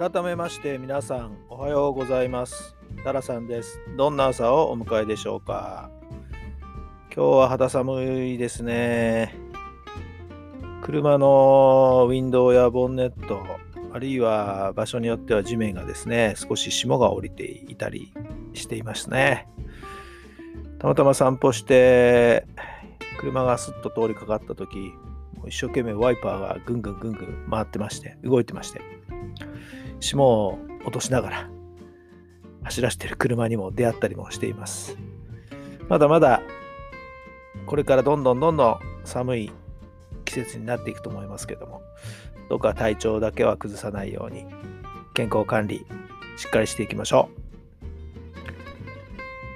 改めまして皆さんおはようございます。タラさんです。どんな朝をお迎えでしょうか？今日は肌寒いですね。車のウィンドウやボンネットあるいは場所によっては地面がですね少し霜が降りていたりしていますね。たまたま散歩して車がスッと通りかかった時一生懸命ワイパーがぐんぐんぐんぐん回ってまして動いてまして。霜を落としながら走らせてる車にも出会ったりもしています。まだまだこれからどんどんどんどん寒い季節になっていくと思いますけどもどうか体調だけは崩さないように健康管理しっかりしていきましょ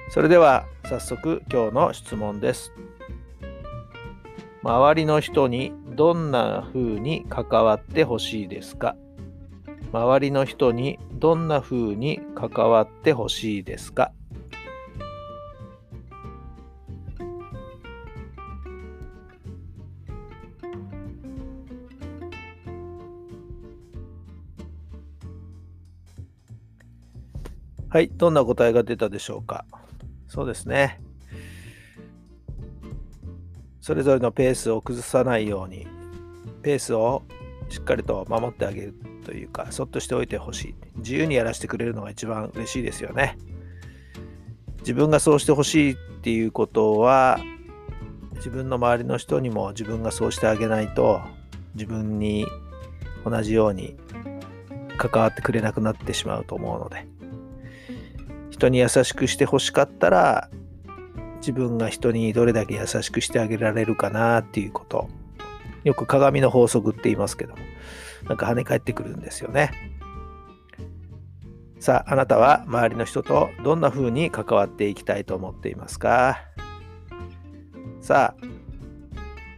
う。それでは早速今日の質問です。周りの人にどんな風に関わってほしいですか？周りの人にどんな風に関わってほしいですか？はい、どんな答えが出たでしょうか？そうですね。それぞれのペースを崩さないように、ペースをしっかりと守ってあげるというか、そっとしておいてほしい。自由にやらせてくれるのが一番嬉しいですよね。自分がそうしてほしいっていうことは、自分の周りの人にも自分がそうしてあげないと、自分に同じように関わってくれなくなってしまうと思うので、人に優しくしてほしかったら、自分が人にどれだけ優しくしてあげられるかなっていうこと。よく鏡の法則って言いますけども、なんか跳ね返ってくるんですよね。さあ、あなたは周りの人とどんな風に関わっていきたいと思っていますか？さあ、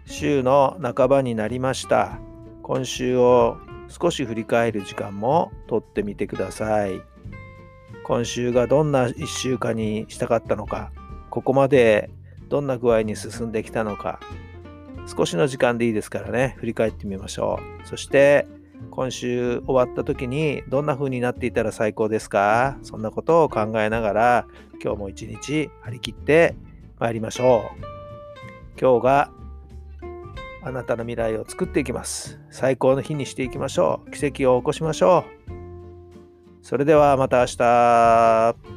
週の半ばになりました。今週を少し振り返る時間もとってみてください。今週がどんな1週間にしたかったのか、ここまでどんな具合に進んできたのか、少しの時間でいいですからね、振り返ってみましょう。そして、今週終わった時にどんな風になっていたら最高ですか？そんなことを考えながら、今日も一日張り切って参りましょう。今日があなたの未来を作っていきます。最高の日にしていきましょう。奇跡を起こしましょう。それではまた明日。